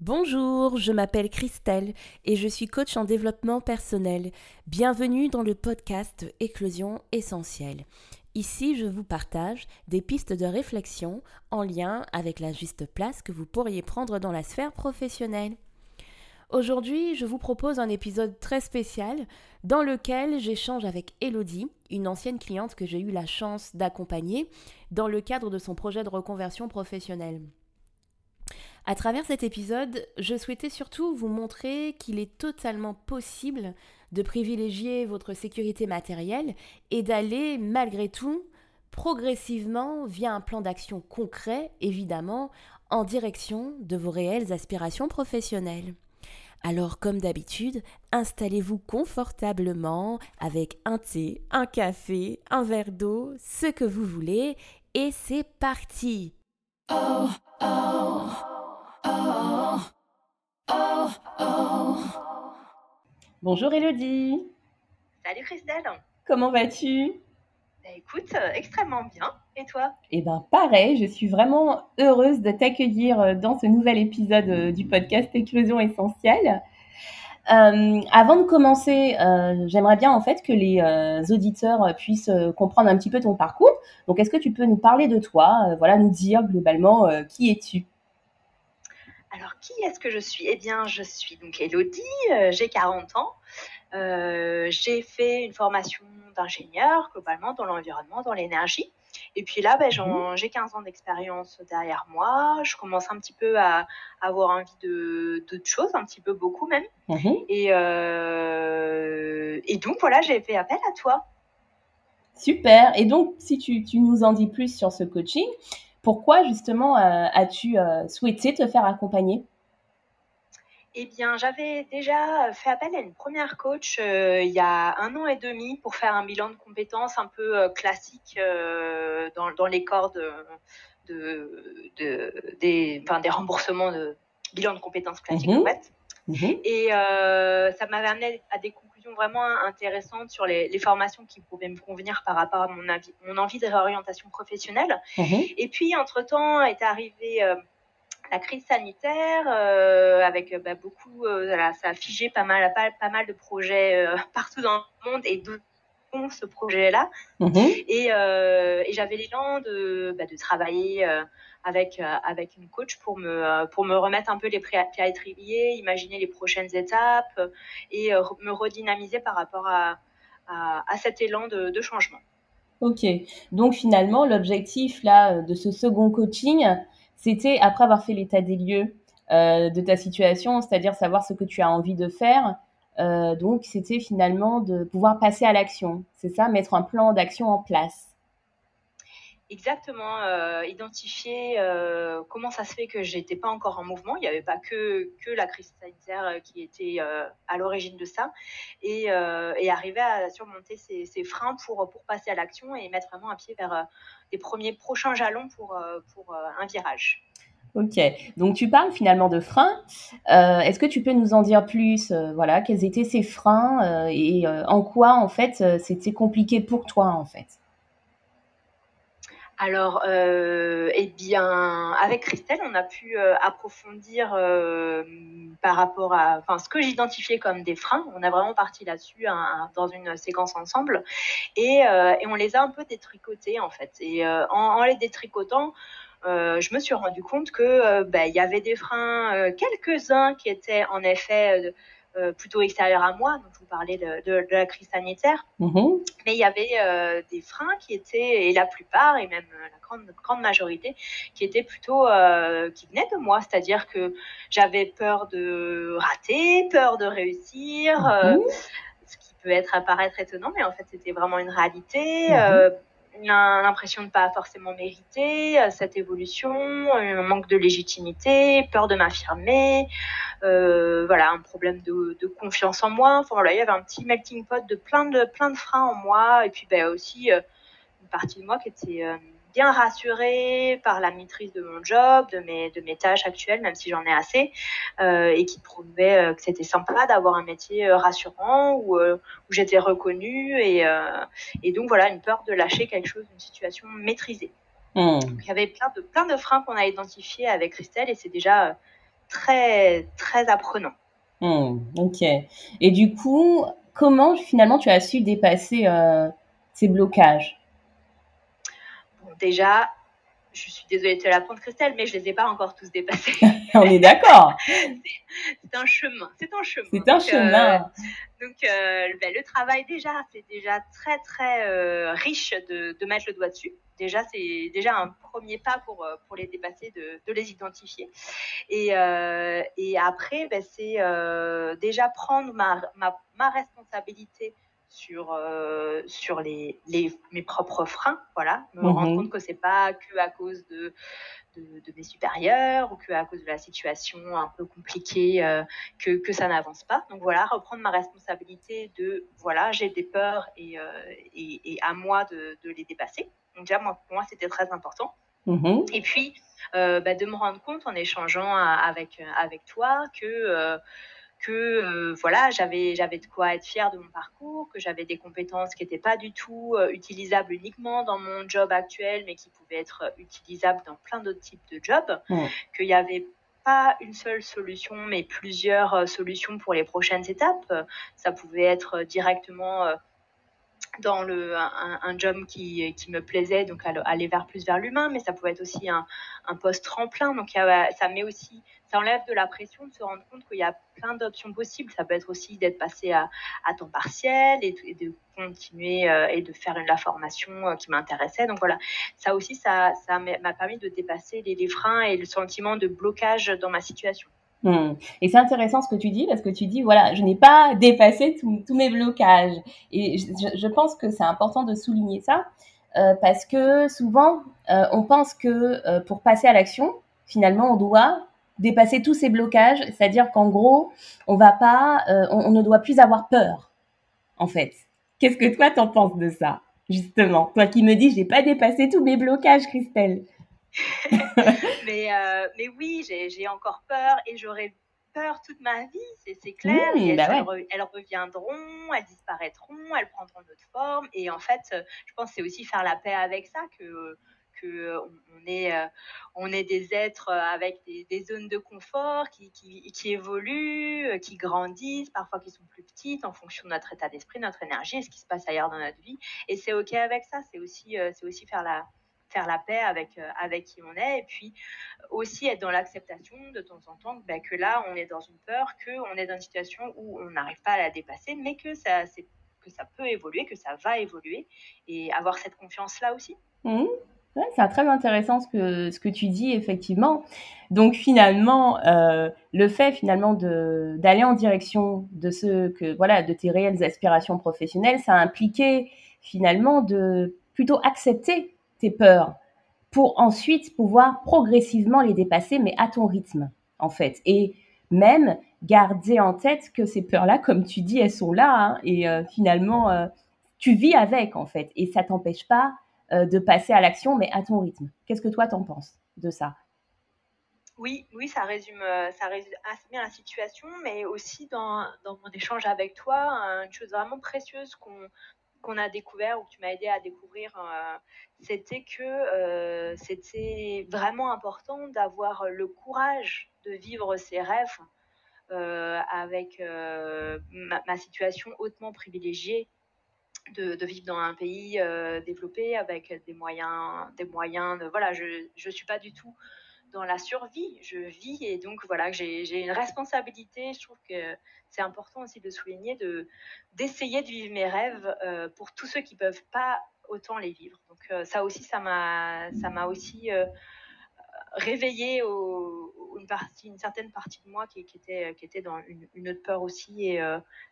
Bonjour, je m'appelle Christelle et je suis coach en développement personnel. Bienvenue dans le podcast Éclosion essentielle. Ici, je vous partage des pistes de réflexion en lien avec la juste place que vous pourriez prendre dans la sphère professionnelle. Aujourd'hui, je vous propose un épisode très spécial dans lequel j'échange avec Elodie, une ancienne cliente que j'ai eu la chance d'accompagner dans le cadre de son projet de reconversion professionnelle. À travers cet épisode, je souhaitais surtout vous montrer qu'il est totalement possible de privilégier votre sécurité matérielle et d'aller malgré tout progressivement via un plan d'action concret, évidemment, en direction de vos réelles aspirations professionnelles. Alors comme d'habitude, installez-vous confortablement avec un thé, un café, un verre d'eau, ce que vous voulez, et c'est parti. Oh, oh. Bonjour Elodie. Salut Christelle. Comment vas-tu? Écoute, euh, extrêmement bien. Et toi? Eh bien pareil, je suis vraiment heureuse de t'accueillir euh, dans ce nouvel épisode euh, du podcast Éclosion essentielle. avant de commencer, j'aimerais bien en fait que les auditeurs puissent comprendre un petit peu ton parcours. Donc, est-ce que tu peux nous parler de toi, voilà, nous dire globalement qui es-tu? Alors, qui est-ce que je suis? Eh bien, je suis donc Elodie, j'ai 40 ans. Euh, j'ai fait une formation d'ingénieur, globalement, dans l'environnement, dans l'énergie. Et puis là, ben, mhm. j'ai 15 ans d'expérience derrière moi. Je commence un petit peu à, avoir envie de d'autres choses, un petit peu beaucoup même. Mhm. Et, euh, et donc, voilà, j'ai fait appel à toi. Super. Et donc, si tu, tu nous en dis plus sur ce coaching, pourquoi justement euh, as-tu euh, souhaité te faire accompagner? Eh bien, j'avais déjà fait appel à une première coach euh, il y a un an et demi pour faire un bilan de compétences un peu classique dans, les corps de, des, des remboursements de bilan de compétences classiques mhm. en fait. Mhm. Et ça m'avait amené à des vraiment intéressantes sur les, formations qui pouvaient me convenir par rapport à mon, avis, mon envie de réorientation professionnelle. Mhm. Et puis, entre-temps, est arrivée euh, la crise sanitaire euh, avec bah, beaucoup, euh, ça a figé pas mal, pas, pas mal de projets partout dans le monde et d'où ce projet-là. Mhm. Et, et j'avais l'élan de, bah, de travailler avec, euh, avec une coach pour me, euh, pour me remettre un peu les pieds à l'étrier, imaginer les prochaines étapes euh, et me redynamiser par rapport à, à, cet élan de, de, changement. Ok, donc finalement, l'objectif là de ce second coaching, c'était après avoir fait l'état des lieux de ta situation, c'est-à-dire savoir ce que tu as envie de faire. donc, c'était finalement de pouvoir passer à l'action, c'est ça, mettre un plan d'action en place exactement euh, identifier euh, comment ça se fait que j'étais pas encore en mouvement. Il n'y avait pas que, que la crise sanitaire euh, qui était à l'origine de ça. Et, arriver à surmonter ces, ces freins pour, pour passer à l'action et mettre vraiment un pied vers les premiers prochains jalons pour, pour un virage. Ok, donc tu parles finalement de freins. Est-ce que tu peux nous en dire plus Voilà, quels étaient ces freins et en quoi en fait c'était compliqué pour toi en fait? Alors, euh, eh bien, avec Christelle, on a pu euh, approfondir euh, par rapport à, ce que j'identifiais comme des freins. On a vraiment parti là-dessus dans une séquence ensemble, et, on les a un peu détricotés en fait. Et en, les détricotant, je me suis rendu compte que ben, il y avait des freins, quelques uns qui étaient en effet plutôt extérieur à moi, donc je vous parlais de, de, de la crise sanitaire, mhm. mais il y avait euh, des freins qui étaient, et la plupart, et même euh, la grande, grande majorité, qui étaient plutôt, qui venaient de moi, c'est-à-dire que j'avais peur de rater, peur de réussir, ce qui peut être apparaître étonnant, mais en fait c'était vraiment une réalité. Mhm l'impression de pas forcément mériter euh, cette évolution, un manque de légitimité, peur de m'affirmer, euh, voilà, un problème de, confiance en moi. Enfin voilà, il y avait un petit melting pot de plein de plein de freins en moi et puis ben aussi euh, une partie de moi qui était bien rassurée par la maîtrise de mon job, de mes, de mes tâches actuelles, même si j'en ai assez, euh, et qui prouvait euh, que c'était sympa d'avoir un métier euh, rassurant où, où j'étais reconnue et, et donc voilà une peur de lâcher quelque chose, une situation maîtrisée. Hmm. il y avait plein de, plein de freins qu'on a identifiés avec Christelle et c'est déjà très, très apprenant. Hmm, ok. Et du coup, comment finalement tu as su dépasser ces blocages? Déjà, je suis désolée de te l'apprendre, Christelle, mais je les ai pas encore tous dépassés. On est d'accord. c'est un chemin. C'est un chemin. C'est un chemin. donc, euh, euh, ben, le travail déjà, c'est déjà très très euh, riche de, mettre le doigt dessus. Déjà, c'est déjà un premier pas pour pour les dépasser, de, de les identifier. Et, et après, ben, c'est déjà prendre ma, ma, ma responsabilité sur euh, sur les, les, mes propres freins voilà me rendre mhm. compte que c'est pas que à cause de, de, mes supérieurs ou que à cause de la situation un peu compliquée euh, que, que ça n'avance pas donc voilà reprendre ma responsabilité de voilà j'ai des peurs et, euh, et, et, à moi de, de, les dépasser donc déjà moi, pour moi c'était très important mhm. et puis bah, de me rendre compte en échangeant avec avec toi que que euh, voilà, j'avais j'avais de quoi être fière de mon parcours, que j'avais des compétences qui n'étaient pas du tout euh, utilisables uniquement dans mon job actuel, mais qui pouvaient être euh, utilisables dans plein d'autres types de jobs, qu'il n'y avait pas une seule solution, mais plusieurs solutions pour les prochaines étapes. Ça pouvait être directement dans le, un, job qui, qui, me plaisait, donc aller vers plus vers l'humain, mais ça pouvait être aussi un, un poste tremplin. Donc ça met aussi, ça enlève de la pression de se rendre compte qu'il y a plein d'options possibles. Ça peut être aussi d'être passé à, à temps partiel et, de continuer euh, et de faire la formation euh, qui m'intéressait. Donc voilà, ça aussi, ça, m'a permis de dépasser les freins et le sentiment de blocage dans ma situation. Hmm. Et c'est intéressant ce que tu dis parce que tu dis voilà, je n'ai pas dépassé tous mes blocages. Et je, pense que c'est important de souligner ça euh, parce que souvent euh, on pense que euh, pour passer à l'action, finalement on doit dépasser tous ces blocages, c'est-à-dire qu'en gros on, on, ne doit plus avoir peur en fait. Qu'est-ce que toi t'en penses de ça justement? Toi qui me dis j'ai pas dépassé tous mes blocages, Christelle. mais, euh, mais oui, j'ai encore peur et j'aurai peur toute ma vie, c'est clair. Mmh, bah elles, reviendront, elles disparaîtront, elles prendront notre forme. Et en fait, je pense que c'est aussi faire la paix avec ça que que on est, on est des êtres avec des, des zones de confort qui, qui, qui, évoluent, qui grandissent, parfois qui sont plus petites en fonction de notre état d'esprit, notre énergie ce qui se passe ailleurs dans notre vie. Et c'est OK avec ça. C'est aussi, c'est aussi faire la, faire la paix avec, euh, avec qui on est et puis aussi être dans l'acceptation de temps en temps bah, que là on est dans une peur, qu'on est dans une situation où on n'arrive pas à la dépasser, mais que ça, que ça peut évoluer, que ça va évoluer et avoir cette confiance là aussi. Mmh. c'est très intéressant ce que, ce que tu dis, effectivement. Donc finalement, euh, le fait finalement d'aller en direction de ce que voilà de tes réelles aspirations professionnelles, ça a impliqué finalement de plutôt accepter tes peurs pour ensuite pouvoir progressivement les dépasser, mais à ton rythme, en fait. Et même garder en tête que ces peurs-là, comme tu dis, elles sont là, hein, et euh, finalement, euh, tu vis avec, en fait, et ça t'empêche pas euh, de passer à l'action, mais à ton rythme. Qu'est-ce que toi, t'en penses de ça? Oui, oui, ça résume, ça résume assez bien la situation, mais aussi dans, dans mon échange avec toi, une chose vraiment précieuse qu'on qu'on a découvert ou que tu m'as aidé à découvrir, euh, c'était que euh, c'était vraiment important d'avoir le courage de vivre ses rêves euh, avec ma, situation hautement privilégiée. De, vivre dans un pays développé avec des moyens, des moyens voilà, je ne suis pas du tout dans la survie. Je vis et donc voilà, j'ai une responsabilité. Je trouve que c'est important aussi de souligner de d'essayer de vivre mes rêves euh, pour tous ceux qui peuvent pas autant les vivre. Donc euh, ça aussi, ça m'a aussi euh, réveillé une partie, une certaine partie de moi qui, était qui était dans une, une, autre peur aussi. Et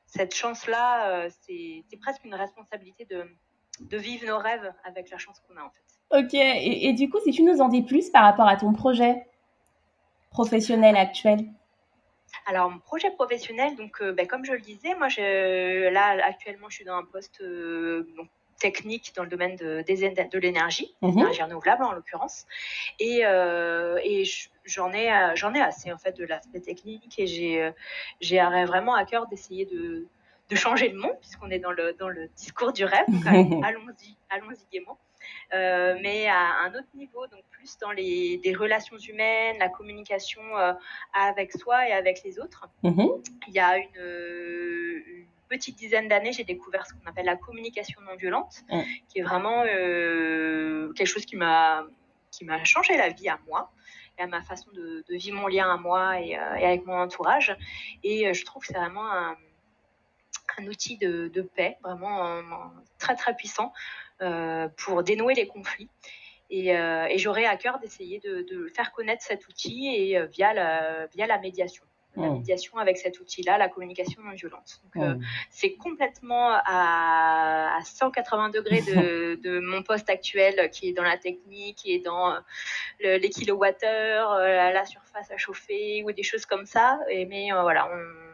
cette chance-là, c'est presque une responsabilité de de vivre nos rêves avec la chance qu'on a en fait. Ok, et, du coup, si tu nous en dis plus par rapport à ton projet professionnel actuel alors, mon projet professionnel, donc, euh, ben, comme je le disais, moi, je, là, actuellement, je suis dans un poste euh, technique dans le domaine de, de l'énergie, mmh. l'énergie renouvelable en l'occurrence. Et, et j'en ai, j'en ai assez en fait de l'aspect technique et j'ai, j'ai vraiment à cœur d'essayer de, de changer le monde puisqu'on est dans le, dans le discours du rêve. allons-y, allons-y gaiement. Euh, mais à un autre niveau, donc plus dans les, relations humaines, la communication euh, avec soi et avec les autres. Mm-hmm. Il y a une, petite dizaine d'années, j'ai découvert ce qu'on appelle la communication non violente, qui est vraiment euh, quelque chose qui m'a qui m'a changé la vie à moi et à ma façon de, vivre mon lien à moi et, avec mon entourage. Et je trouve que c'est vraiment un, outil de, paix, vraiment très très puissant pour dénouer les conflits. Et, euh, et j'aurais à cœur d'essayer de, de, faire connaître cet outil et euh, via la, via la médiation la mmh. médiation avec cet outil-là, la communication non violente. Donc, c'est complètement à, à 180 degrés de, de, mon poste actuel qui est dans la technique, qui est dans les kilowattheures, la, surface à chauffer ou des choses comme ça. Et, mais voilà, on,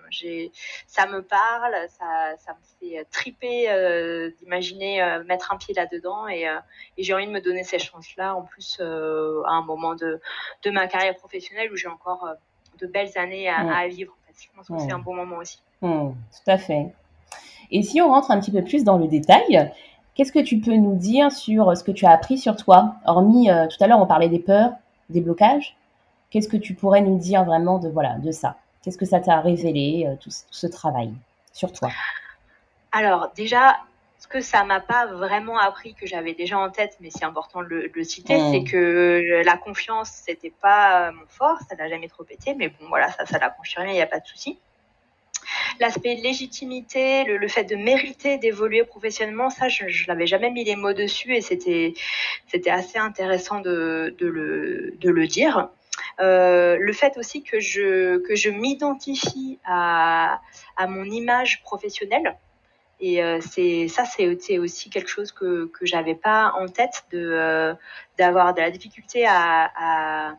ça me parle, ça, ça me fait triper euh, d'imaginer euh, mettre un pied là-dedans et, euh, et j'ai envie de me donner ces chances-là en plus à un moment de, de ma carrière professionnelle où j'ai encore de belles années à, vivre. Je pense que c'est un bon moment aussi. tout à fait. Et si on rentre un petit peu plus dans le détail, qu'est-ce que tu peux nous dire sur ce que tu as appris sur toi? Hormis, tout à l'heure, on parlait des peurs, des blocages. Qu'est-ce que tu pourrais nous dire vraiment de, voilà, de ça? Qu'est-ce que ça t'a révélé, euh, tout, ce travail sur toi? Alors déjà, ce que ça m'a pas vraiment appris, que j'avais déjà en tête, mais c'est important de le, citer, mmh. c'est que la confiance, c'était pas mon fort, ça n'a jamais trop été, mais bon, voilà, ça, ça l'a confirmé, il n'y a pas de souci. L'aspect légitimité, le, fait de mériter d'évoluer professionnellement, ça, je, je n'avais jamais mis les mots dessus et c'était, c'était assez intéressant de, de, le, de le dire. Euh, le fait aussi que je, que je m'identifie à, à mon image professionnelle. Et euh, ça, c'est aussi quelque chose que que j'avais pas en tête de euh, d'avoir de la difficulté à, à,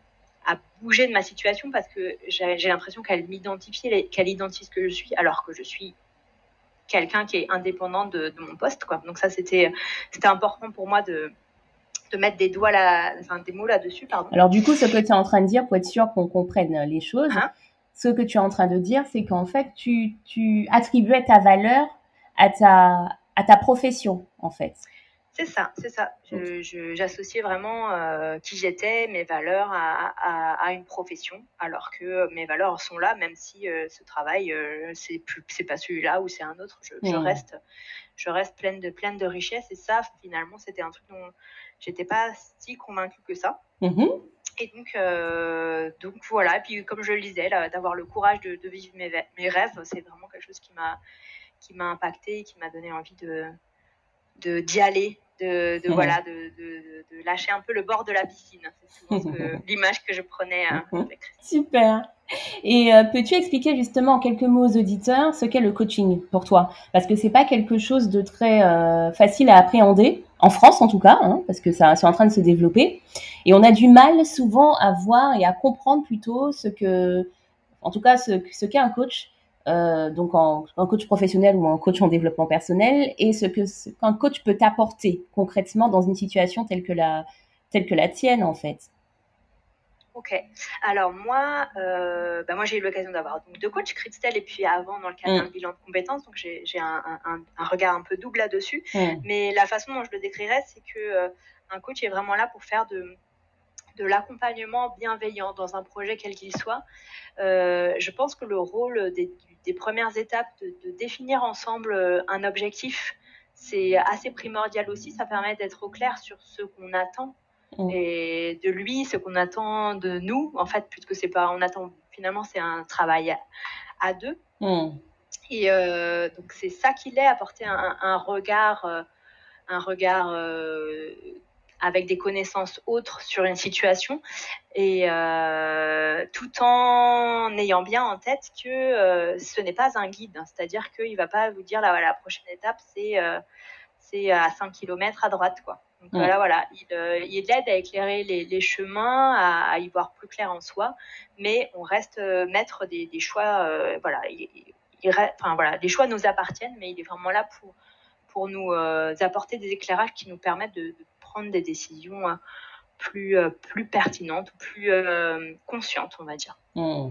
bouger de ma situation parce que j'ai l'impression qu'elle m'identifie, qu'elle identifie ce que je suis, alors que je suis quelqu'un qui est indépendant de, de mon poste. Quoi. Donc ça, c'était important pour moi de de mettre des doigts là, enfin, des mots là-dessus, pardon. Alors du coup, ce que tu es en train de dire, pour être sûr qu'on comprenne les choses, hein ce que tu es en train de dire, c'est qu'en fait, tu, tu attribuais ta valeur à ta, à ta profession, en fait. C'est ça, c'est ça. J'associais vraiment euh, qui j'étais, mes valeurs à, à, à, une profession, alors que mes valeurs sont là, même si euh, ce travail, euh, c'est pas celui-là ou c'est un autre. Je, je, reste, je reste pleine de pleine de richesses. Et ça, finalement, c'était un truc dont j'étais pas si convaincue que ça. Mmh et donc, euh, donc voilà. Et puis comme je le disais, d'avoir le courage de, de vivre mes, mes rêves, c'est vraiment quelque chose qui m'a qui m'a impacté et qui m'a donné envie de d'y aller de, de voilà, de, de, de, lâcher un peu le bord de la piscine. C'est l'image que je prenais euh, Super. Et euh, peux-tu expliquer justement en quelques mots aux auditeurs ce qu'est le coaching pour toi? Parce que c'est pas quelque chose de très euh, facile à appréhender, en France en tout cas, hein, parce que ça c'est en train de se développer. Et on a du mal souvent à voir et à comprendre plutôt ce que, en tout cas, ce, ce qu'est un coach. Euh, donc en, coach professionnel ou en coach en développement personnel, et ce que qu'un coach peut t'apporter concrètement dans une situation telle que la telle que la tienne en fait. Ok. Alors moi, euh, bah moi j'ai eu l'occasion d'avoir donc deux coachs, Christelle et puis avant dans le cadre d'un mm. bilan de compétences, donc j'ai un, un, un, regard un peu double là-dessus. Mm. Mais la façon dont je le décrirais, c'est que euh, un coach est vraiment là pour faire de de l'accompagnement bienveillant dans un projet quel qu'il soit. Euh, je pense que le rôle des, des premières étapes, de, définir ensemble euh, un objectif, c'est assez primordial aussi. Ça permet d'être au clair sur ce qu'on attend mm. et de lui, ce qu'on attend de nous. En fait, puisque c'est pas, on attend finalement, c'est un travail à, deux. Mm. Et euh, donc c'est ça qu'il est, apporter un, regard, euh, un regard avec des connaissances autres sur une situation et euh, tout en ayant bien en tête que euh, ce n'est pas un guide, hein. c'est-à-dire qu'il ne va pas vous dire la prochaine étape c'est euh, c'est à 5 km à droite quoi. Donc voilà, voilà, il, il aide à éclairer les, les chemins, à, y voir plus clair en soi, mais on reste maître des, des choix. voilà, il, enfin voilà, les choix nous appartiennent, mais il est vraiment là pour pour nous apporter des éclairages qui nous permettent de, prendre des décisions plus, plus pertinentes plus conscientes, on va dire. Mmh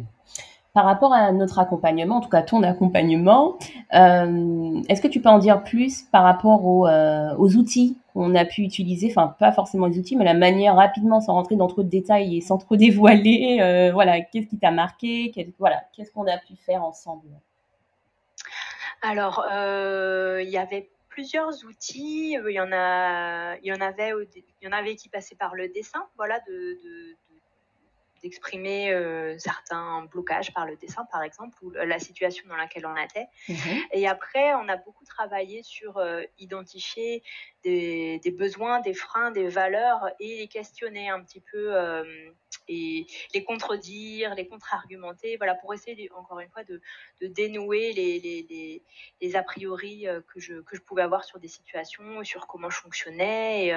par rapport à notre accompagnement, en tout cas ton accompagnement, euh, est-ce que tu peux en dire plus par rapport aux, euh, outils qu'on a pu utiliser, enfin pas forcément les outils, mais la manière rapidement sans rentrer dans trop de détails et sans trop dévoiler, euh, voilà, qu'est-ce qui t'a marqué, voilà, qu'est-ce qu'on a pu faire ensemble? Alors, il y avait plusieurs outils. Il y en a, il y en avait, il y en avait qui passaient par le dessin, voilà, de d'exprimer euh, certains blocages par le dessin, par exemple, ou la situation dans laquelle on était. Mhm. Et après, on a beaucoup travaillé sur euh, identifier des, besoins, des freins, des valeurs et les questionner un petit peu euh, et les contredire, les contre-argumenter, voilà, pour essayer, encore une fois, de, dénouer les, les, les, a priori que je, que je pouvais avoir sur des situations, sur comment je fonctionnais.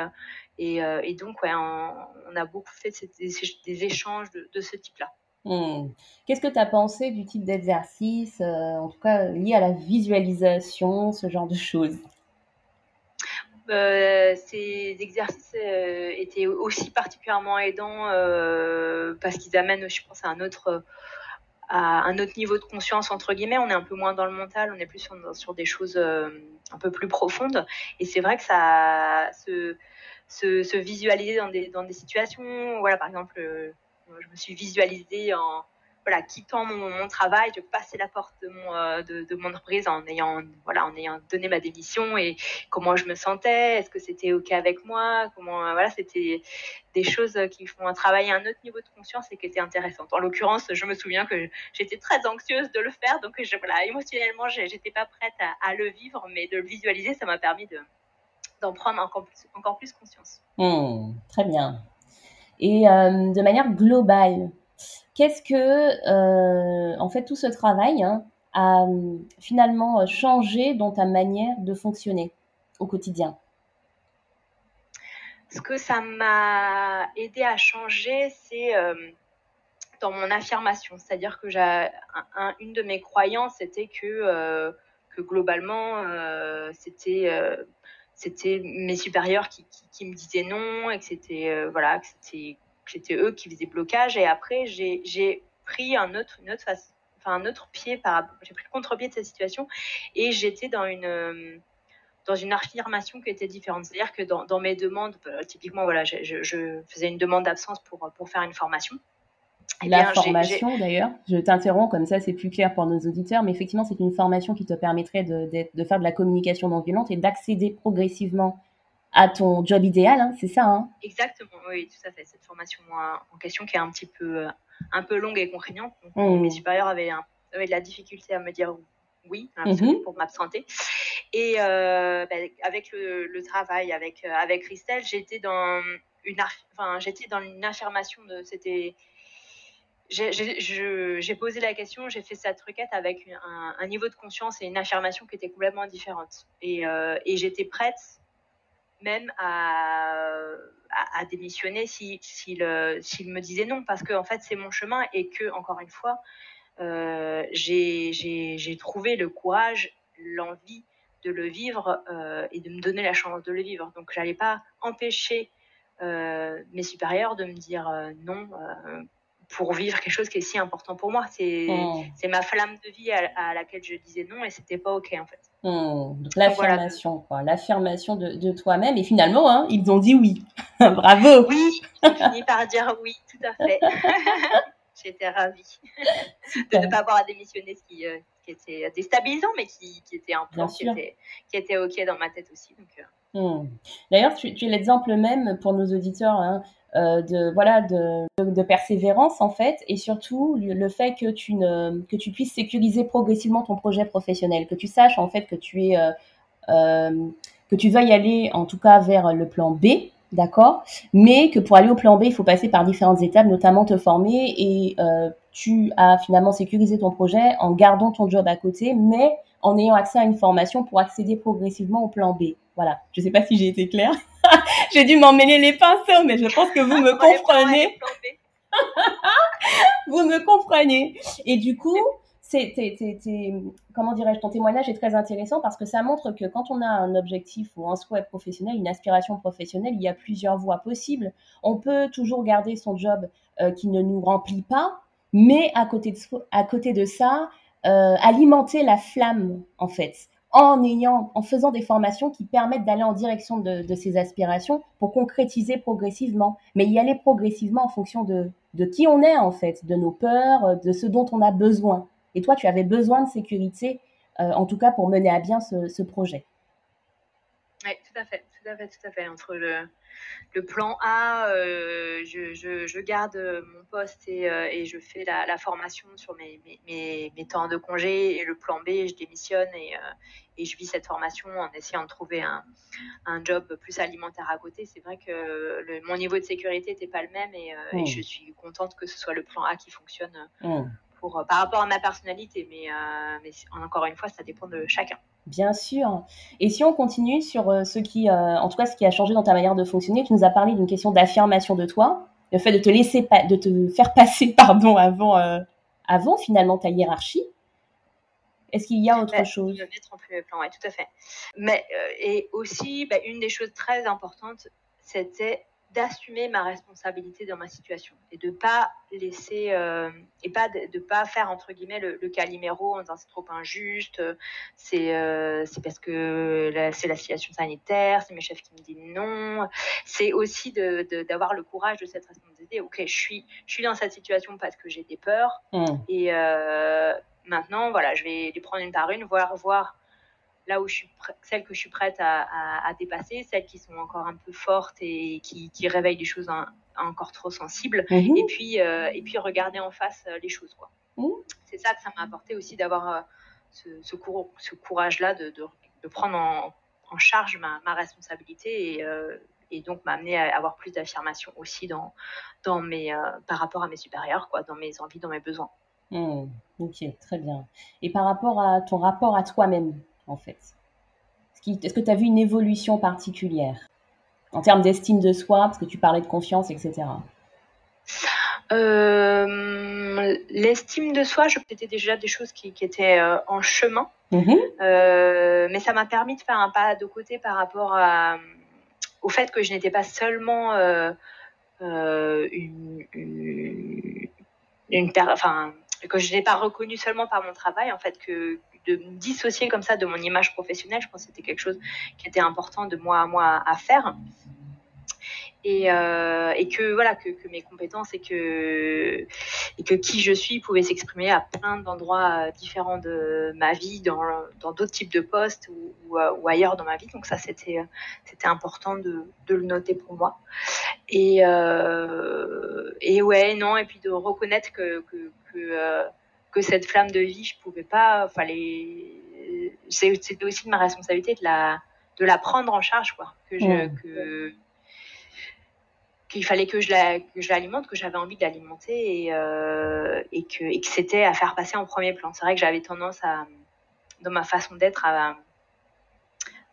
Et, et, donc, ouais, on, a beaucoup fait des, échanges de, ce type-là. Hmm. Qu'est-ce que tu as pensé du type d'exercice, en tout cas lié à la visualisation, ce genre de choses? Euh, ces exercices euh, étaient aussi particulièrement aidants euh, parce qu'ils amènent, je pense, à un autre à un autre niveau de conscience entre guillemets. On est un peu moins dans le mental, on est plus sur, des choses un peu plus profondes. Et c'est vrai que ça se, se, visualiser dans des, dans des situations. Voilà, par exemple, je me suis visualisée en voilà, quittant mon, travail, de passer la porte de mon, euh, de, mon entreprise en ayant, voilà, en ayant donné ma démission et comment je me sentais, est-ce que c'était OK avec moi, comment, euh, voilà, c'était des choses qui font travailler un autre niveau de conscience et qui étaient intéressantes. En l'occurrence, je me souviens que j'étais très anxieuse de le faire, donc je, voilà, émotionnellement, j'étais pas prête à, le vivre, mais de le visualiser, ça m'a permis de, d'en prendre encore plus, conscience. Hmm, très bien. Et euh, de manière globale, Qu'est-ce que, euh, en fait, tout ce travail hein, a euh, finalement euh, changé dans ta manière de fonctionner au quotidien? Ce que ça m'a aidé à changer, c'est dans mon affirmation. C'est-à-dire que j'ai une de mes croyances, c'était que, que globalement, c'était c'était mes supérieurs qui, qui, me disaient non et que c'était voilà que c'était c'était eux qui faisaient blocage. Et après, j'ai pris un autre, une autre face, enfin, un autre pied par j'ai pris le contre-pied de cette situation et j'étais dans une, dans une affirmation qui était différente. C'est-à-dire que dans, dans, mes demandes, bah, typiquement, voilà, je, je, faisais une demande d'absence pour, pour faire une formation. Eh la formation, d'ailleurs, je t'interromps, comme ça c'est plus clair pour nos auditeurs, mais effectivement, c'est une formation qui te permettrait de, de, faire de la communication non violente et d'accéder progressivement à ton job idéal, hein, c'est ça hein Exactement, oui, tout à fait. Cette formation en question qui est un petit peu, euh, un peu longue et contraignante. Mmh. Mes supérieurs avaient, de la difficulté à me dire oui mmh pour m'absenter. Et euh, bah, avec le, travail avec, euh, avec Christelle, j'étais dans une, enfin, j'étais dans une affirmation de. C'était. J'ai posé la question, j'ai fait cette requête avec un, niveau de conscience et une affirmation qui était complètement différente. Et, et j'étais prête même à, à, démissionner s'il si, me disait non, parce que en fait c'est mon chemin et que, encore une fois, euh, j'ai trouvé le courage, l'envie de le vivre euh, et de me donner la chance de le vivre. Donc j'allais pas empêcher euh, mes supérieurs de me dire non pour vivre quelque chose qui est si important pour moi. C'est mmh. ma flamme de vie à, laquelle je disais non et c'était pas ok en fait. Mmh. L'affirmation, quoi. L'affirmation de, de toi-même. Et finalement, hein, ils ont dit oui. Bravo. Oui, j'ai fini par dire oui, tout à fait. J'étais ravie de ne pas avoir à démissionner, ce qui, euh, qui était déstabilisant, mais qui, qui était un plan qui était, qui était, OK dans ma tête aussi. Donc, euh. mmh. D'ailleurs, tu, tu, es l'exemple même pour nos auditeurs hein, de voilà de, de, persévérance en fait et surtout le fait que tu ne que tu puisses sécuriser progressivement ton projet professionnel que tu saches en fait que tu es euh, euh, que tu y aller en tout cas vers le plan B d'accord? Mais que pour aller au plan B il faut passer par différentes étapes notamment te former et tu as finalement sécurisé ton projet en gardant ton job à côté mais en ayant accès à une formation pour accéder progressivement au plan B voilà je sais pas si j'ai été claire J'ai dû m'emmêler les pinceaux, mais je pense que vous me comprenez. vous me comprenez. Et du coup, c'est, comment dirais-je, ton témoignage est très intéressant parce que ça montre que quand on a un objectif ou un souhait professionnel, une aspiration professionnelle, il y a plusieurs voies possibles. On peut toujours garder son job euh, qui ne nous remplit pas, mais à côté de, à côté de ça, euh, alimenter la flamme, en fait, en faisant des formations qui permettent d'aller en direction de, de ces aspirations pour concrétiser progressivement, mais y aller progressivement en fonction de, qui on est, en fait, de nos peurs, de ce dont on a besoin. Et toi, tu avais besoin de sécurité, euh, en tout cas pour mener à bien ce projet. Oui, tout à fait, tout à fait, tout à fait. Entre le, le plan A, euh, je, je, je, garde mon poste et, euh, et je fais la, la, formation sur mes, mes, mes, temps de congé. Et le plan B, je démissionne et, euh, et je vis cette formation en essayant de trouver un, un job plus alimentaire à côté. C'est vrai que le, mon niveau de sécurité n'était pas le même et, mmh. et, je suis contente que ce soit le plan A qui fonctionne mmh. pour, par rapport à ma personnalité. Mais, mais encore une fois, ça dépend de chacun. Bien sûr. Et si on continue sur euh, ce qui, euh, en tout cas, ce qui a changé dans ta manière de fonctionner, tu nous as parlé d'une question d'affirmation de toi, le fait de te laisser, de te faire passer, pardon, avant, euh, avant finalement ta hiérarchie. Est-ce qu'il y a autre bah, chose? mettre en premier plan, oui, tout à fait. Mais et aussi, bah, une des choses très importantes, c'était d'assumer ma responsabilité dans ma situation et de pas laisser euh, et pas de, de, pas faire entre guillemets le, le caliméro en disant c'est trop injuste c'est euh, c'est parce que c'est la situation sanitaire c'est mes chefs qui me disent non. C'est aussi de d'avoir le courage de cette responsabilité. Ok je suis je suis dans cette situation parce que j'ai des peurs. Mmh. et euh, maintenant voilà je vais les prendre une par une voir voir là où je suis celles que je suis prête à, à, à, dépasser, celles qui sont encore un peu fortes et qui, qui réveillent des choses un, encore trop sensibles, mmh. et puis euh, et puis regarder en face euh, les choses quoi. Mmh. C'est ça que ça m'a apporté aussi d'avoir euh, ce, ce, cour ce courage là de, de, de prendre en, en, charge ma, ma responsabilité et, euh, et donc m'amener à avoir plus d'affirmation aussi dans dans mes par rapport à mes supérieurs quoi, dans mes envies, dans mes besoins. Mmh. Ok, très bien. Et par rapport à ton rapport à toi-même, en fait Est-ce que tu as vu une évolution particulière? En termes d'estime de soi, parce que tu parlais de confiance, etc. Euh, L'estime de soi, c'était déjà des choses qui, qui étaient euh, en chemin, mmh. euh, mais ça m'a permis de faire un pas de côté par rapport à, au fait que je n'étais pas seulement une, une, une enfin, que je n'ai pas reconnu seulement par mon travail, en fait, que de me dissocier comme ça de mon image professionnelle, je pense que c'était quelque chose qui était important de moi à moi à faire. Et, euh, et que voilà que, mes compétences et que et que qui je suis pouvait s'exprimer à plein d'endroits différents de ma vie dans dans d'autres types de postes ou, ou, ailleurs dans ma vie. Donc ça c'était c'était important de, de le noter pour moi. Et euh, et ouais non et puis de reconnaître que euh, que cette flamme de vie, je pouvais pas, fallait, c'était aussi de ma responsabilité de la, de la prendre en charge, quoi. Que je, mmh. que, qu'il fallait que je la, que je l'alimente, que j'avais envie de l'alimenter et, euh, et que, et que c'était à faire passer en premier plan. C'est vrai que j'avais tendance à, dans ma façon d'être, à,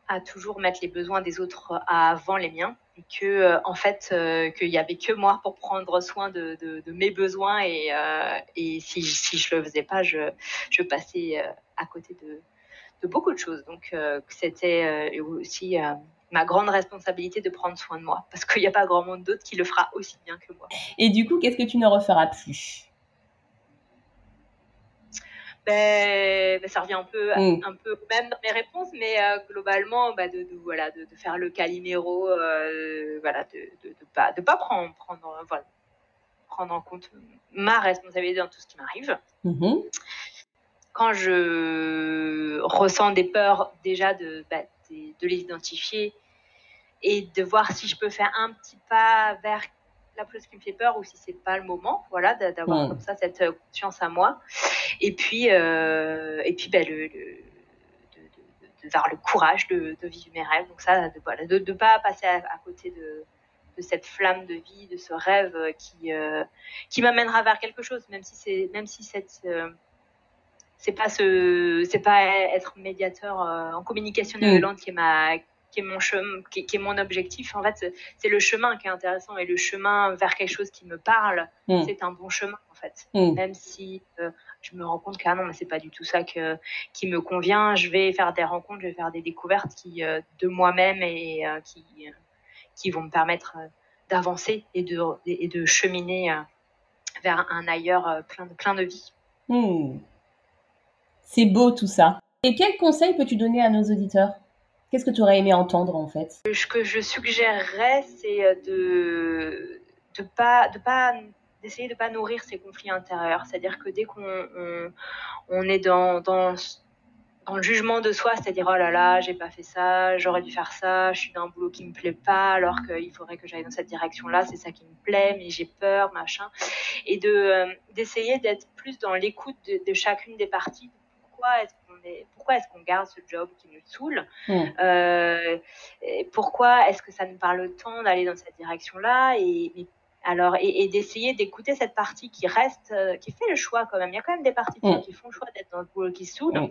à toujours mettre les besoins des autres avant les miens et que euh, en fait euh, qu'il y avait que moi pour prendre soin de, de, mes besoins et, euh, et si, si je le faisais pas je, je passais à côté de, de beaucoup de choses. Donc c'était aussi ma grande responsabilité de prendre soin de moi parce qu'il n'y a pas grand monde d'autre qui le fera aussi bien que moi. Et du coup qu'est-ce que tu ne referas plus? Ben, ben, ça revient un peu, mmh. un peu même dans mes réponses, mais euh, globalement, bah, de, de, voilà, de, de, faire le caliméro, euh, voilà, de, de, de, pas, de pas prendre, prendre, voilà, prendre en compte ma responsabilité dans tout ce qui m'arrive. Mmh. Quand je ressens des peurs, déjà de, bah, de, de les identifier et de voir si je peux faire un petit pas vers la chose qui me fait peur ou si c'est pas le moment, voilà, d'avoir mmh. comme ça cette conscience à moi. Et puis, euh, et puis, ben, le, le vers le courage de, de, vivre mes rêves. Donc ça, de, voilà, de ne pas passer à, à côté de, de cette flamme de vie, de ce rêve qui, euh, qui m'amènera vers quelque chose, même si c'est, même si cette, euh, c'est pas ce, c'est pas être médiateur euh, en communication non violente mmh. qui est ma, qui est mon chemin, qui, qui, est mon objectif. En fait, c'est le chemin qui est intéressant et le chemin vers quelque chose qui me parle, mmh. c'est un bon chemin en fait. Mmh. Même si euh, je me rends compte que ah non, mais c'est pas du tout ça que, qui me convient. Je vais faire des rencontres, je vais faire des découvertes qui, de moi-même et qui, qui vont me permettre d'avancer et de, et de cheminer vers un ailleurs plein de, plein de vie. Hmm. C'est beau tout ça. Et quel conseil peux-tu donner à nos auditeurs? Qu'est-ce que tu aurais aimé entendre en fait? Ce que je suggérerais, c'est euh, de de pas de pas d'essayer de pas nourrir ces conflits intérieurs. C'est-à-dire que dès qu'on on, est dans, dans dans le jugement de soi, c'est-à-dire oh là là, j'ai pas fait ça, j'aurais dû faire ça, je suis dans un boulot qui me plaît pas, alors qu'il faudrait que j'aille dans cette direction-là, c'est ça qui me plaît, mais j'ai peur, machin, et de euh, d'essayer d'être plus dans l'écoute de, de, chacune des parties. Pourquoi est-ce qu'on est, pourquoi est-ce qu'on garde ce job qui nous saoule mmh. euh, Pourquoi est-ce que ça nous parle tant d'aller dans cette direction-là et, alors, et, d'essayer d'écouter cette partie qui reste, euh, qui fait le choix quand même. Il y a quand même des parties mmh. qui font le choix d'être dans le boulot qui saoule. Mmh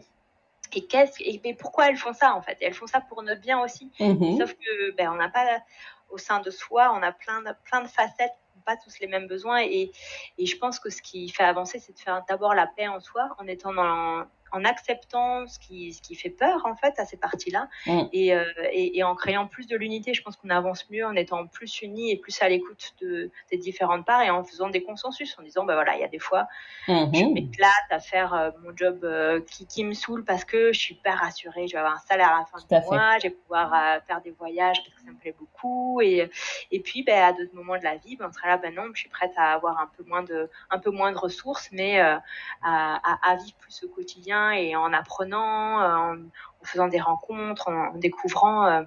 et et, pourquoi elles font ça en fait? Elles font ça pour notre bien aussi mhm. sauf que ben on n'a pas au sein de soi on a plein de plein de facettes pas tous les mêmes besoins et, et je pense que ce qui fait avancer c'est de faire d'abord la paix en soi en étant dans en acceptant ce qui, ce qui fait peur en fait à ces parties-là mm. et, euh, et, et, en créant plus de l'unité, je pense qu'on avance mieux en étant plus unis et plus à l'écoute de, des différentes parts et en faisant des consensus, en disant bah voilà il y a des fois mm-hmm. je m'éclate à faire euh, mon job euh, qui, qui, me saoule parce que je suis pas rassurée, je vais avoir un salaire à la fin du mois, je vais pouvoir faire des voyages parce que ça me plaît beaucoup et, et puis ben, à d'autres moments de la vie ben, on sera là ben non je suis prête à avoir un peu moins de un peu moins de ressources mais à, à, à vivre plus au quotidien et en apprenant, euh, en, faisant des rencontres, en, découvrant euh,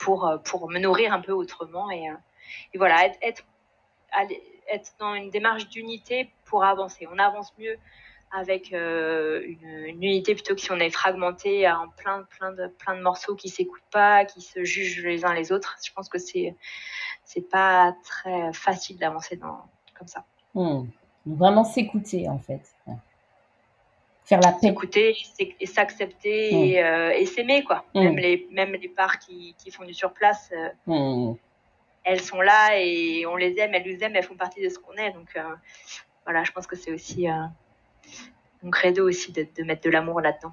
pour, euh, pour me nourrir un peu autrement. Et, voilà, être, être, dans une démarche d'unité pour avancer. On avance mieux avec une, unité plutôt que si on est fragmenté en plein, plein, de, plein de morceaux qui s'écoutent pas, qui se jugent les uns les autres. Je pense que c'est c'est pas très facile d'avancer comme ça. Hmm. Vraiment s'écouter en fait faire la paix. S'écouter et s'accepter mm. et, euh, et s'aimer, quoi. Mm. Même, les, même les parts qui, qui font du surplace, euh, mm. elles sont là et on les aime, elles nous aiment, elles font partie de ce qu'on est. Donc euh, voilà, je pense que c'est aussi mon credo aussi de, de mettre de l'amour là-dedans.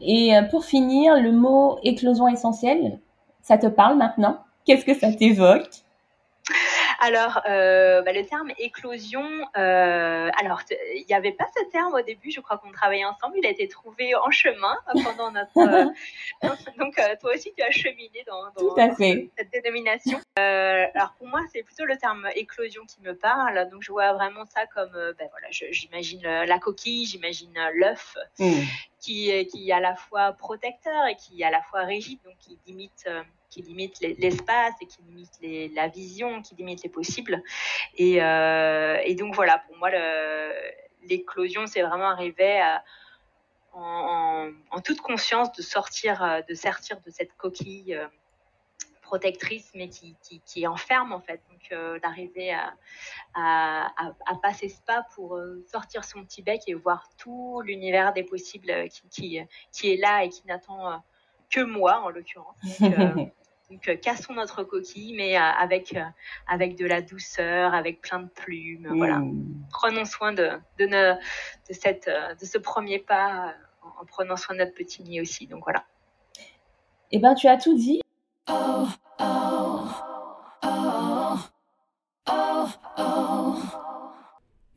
Et pour finir, le mot éclosion essentielle, ça te parle maintenant? Qu'est-ce que ça t'évoque? Alors, euh, bah, le terme éclosion, euh, alors il n'y avait pas ce terme au début, je crois qu'on travaillait ensemble, il a été trouvé en chemin pendant notre... Euh, donc toi aussi tu as cheminé dans, cette dénomination. alors pour moi c'est plutôt le terme éclosion qui me parle, donc je vois vraiment ça comme, ben voilà, j'imagine la coquille, j'imagine l'œuf. Hmm. Qui, qui est à la fois protecteur et qui est à la fois rigide, donc qui limite qui limite l'espace et qui limite la vision, qui limite les possibles. Et, euh, et donc voilà, pour moi, l'éclosion, c'est vraiment arriver à, en, toute conscience de sortir, de sortir de cette coquille euh, protectrice, mais qui, qui, qui, enferme en fait. Donc euh, d'arriver à, passer ce pas pour euh, sortir son petit bec et voir tout l'univers des possibles qui, qui, qui, est là et qui n'attend que moi en l'occurrence. Donc, euh, cassons notre coquille, mais euh, avec, euh, avec de la douceur, avec plein de plumes. Voilà. Mmh. Prenons soin de, de, de, cette, de ce premier pas en, prenant soin de notre petit nid aussi. Donc voilà. Eh ben, tu as tout dit. Oh,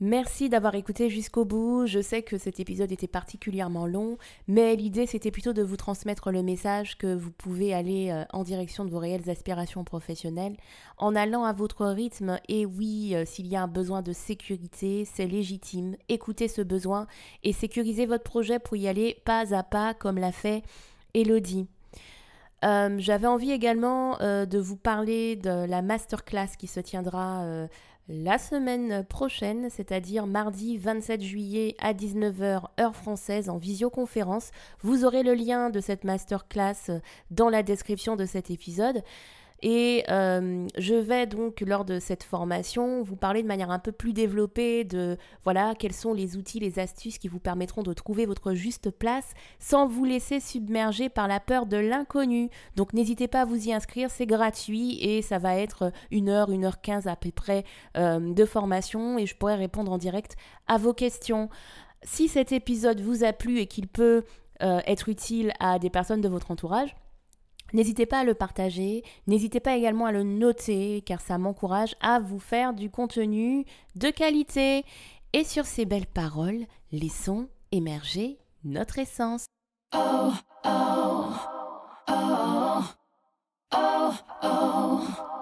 Merci d'avoir écouté jusqu'au bout. Je sais que cet épisode était particulièrement long, mais l'idée c'était plutôt de vous transmettre le message que vous pouvez aller euh, en direction de vos réelles aspirations professionnelles en allant à votre rythme. Et oui, euh, s'il y a un besoin de sécurité, c'est légitime. Écoutez ce besoin et sécurisez votre projet pour y aller pas à pas comme l'a fait Elodie. Euh, j'avais envie également de vous parler de la masterclass qui se tiendra la semaine prochaine, c'est-à-dire mardi 27 juillet à 19h heure française en visioconférence. Vous aurez le lien de cette masterclass dans la description de cet épisode. Et euh, je vais donc, lors de cette formation, vous parler de manière un peu plus développée de voilà quels sont les outils, les astuces qui vous permettront de trouver votre juste place sans vous laisser submerger par la peur de l'inconnu. Donc n'hésitez pas à vous y inscrire, c'est gratuit et ça va être une heure, une heure quinze à peu près euh, de formation et je pourrai répondre en direct à vos questions. Si cet épisode vous a plu et qu'il peut euh, être utile à des personnes de votre entourage, N'hésitez pas à le partager, n'hésitez pas également à le noter car ça m'encourage à vous faire du contenu de qualité. Et sur ces belles paroles, laissons émerger notre essence. Oh, oh, oh, oh, oh.